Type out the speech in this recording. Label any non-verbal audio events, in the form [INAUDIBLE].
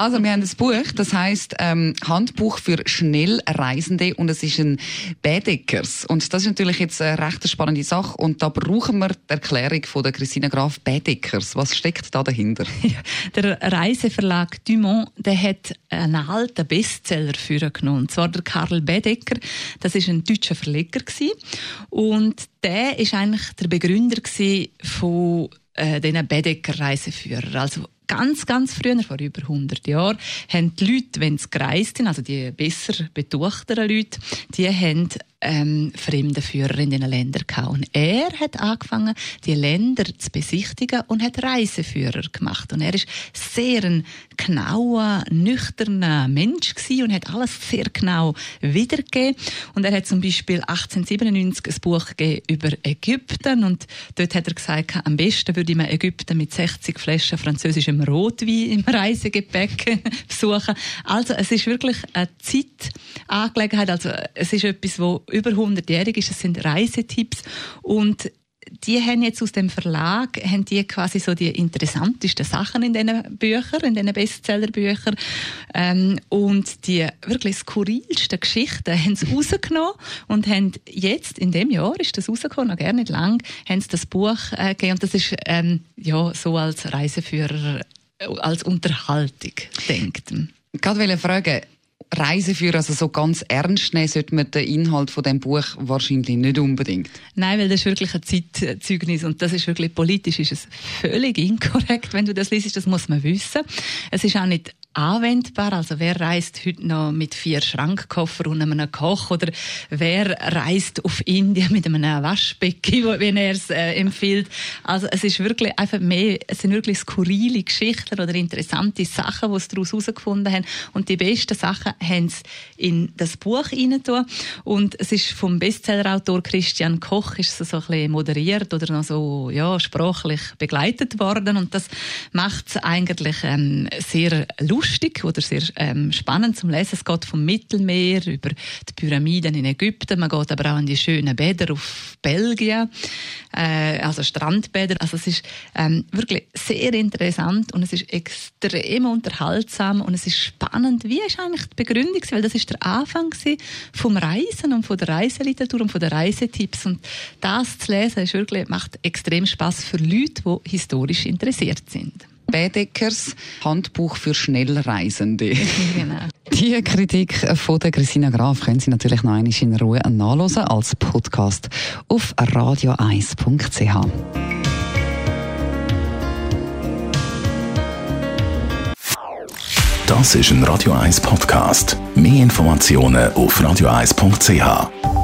also wir haben ein Buch, das heißt ähm, Handbuch für Schnellreisende und es ist ein Baedeckers und das ist natürlich jetzt eine recht spannende Sache und da brauchen wir die Erklärung von der Christina Graf Baedeckers. Was steckt da dahinter? [LAUGHS] der Reiseverlag Dumont, der hat einen alten Bestseller für genommen, und zwar der Karl Baedecker. Das ist ein deutscher Verleger gewesen. und der ist eigentlich der Begründer von äh, diesen Baedecker Reiseführer. Also ganz, ganz früher, vor über 100 Jahren, haben die Leute, wenn sie gereist sind, also die besser betuchteren Leute, die haben ähm, Fremdenführer in diesen Ländern gehabt. Und er hat angefangen, die Länder zu besichtigen und hat Reiseführer gemacht. Und er ist sehr ein genauer, nüchterner Mensch gewesen und hat alles sehr genau wiedergegeben. Und er hat zum Beispiel 1897 ein Buch über Ägypten und dort hat er gesagt, am besten würde man Ägypten mit 60 Flaschen französischem Rotwein im Reisegepäck [LAUGHS] besuchen. Also es ist wirklich eine Zeitangelegenheit. Also es ist etwas, wo über 100-jährig ist. Es sind Reisetipps und die haben jetzt aus dem Verlag haben die quasi so die interessantesten Sachen in diesen Büchern, in diesen Bestsellerbüchern ähm, und die wirklich skurrilsten Geschichten haben sie rausgenommen und haben jetzt in dem Jahr ist das rausgekommen, noch gar nicht lang, haben sie das Buch äh, gegeben und das ist ähm, ja so als Reiseführer äh, als Unterhaltung denkt. Ich wollte fragen, Reiseführer, also so ganz ernst nehmen, sollte man den Inhalt von dem Buch wahrscheinlich nicht unbedingt. Nein, weil das ist wirklich ein Zeitzeugnis und das ist wirklich politisch ist es völlig inkorrekt, wenn du das liest, das muss man wissen. Es ist auch nicht anwendbar? Also wer reist heute noch mit vier Schrankkoffer und einem Koch oder wer reist auf Indien mit einem Waschbecken, wenn er es äh, empfiehlt? Also es ist wirklich einfach mehr, es sind wirklich skurrile Geschichten oder interessante Sachen, die sie daraus herausgefunden haben und die besten Sachen haben sie in das Buch hinein und es ist vom Bestsellerautor Christian Koch ist es so ein bisschen moderiert oder noch so ja sprachlich begleitet worden und das macht es eigentlich ähm, sehr lustig lustig oder sehr ähm, spannend zum Lesen. Es geht vom Mittelmeer über die Pyramiden in Ägypten. Man geht aber auch in die schönen Bäder auf Belgien, äh, also Strandbäder. Also es ist ähm, wirklich sehr interessant und es ist extrem unterhaltsam und es ist spannend. Wie ist eigentlich die Begründung? Weil das ist der Anfang vom Reisen und von der Reiseliteratur und von den Reisetipps und das zu lesen ist wirklich, macht extrem Spaß für Leute, die historisch interessiert sind. Baedeckers Handbuch für Schnellreisende. [LAUGHS] Genau. Die Kritik von der Christina Graf können Sie natürlich noch einmal in Ruhe nachlesen als Podcast auf radio1.ch. Das ist ein Radio 1 Podcast. Mehr Informationen auf radio1.ch.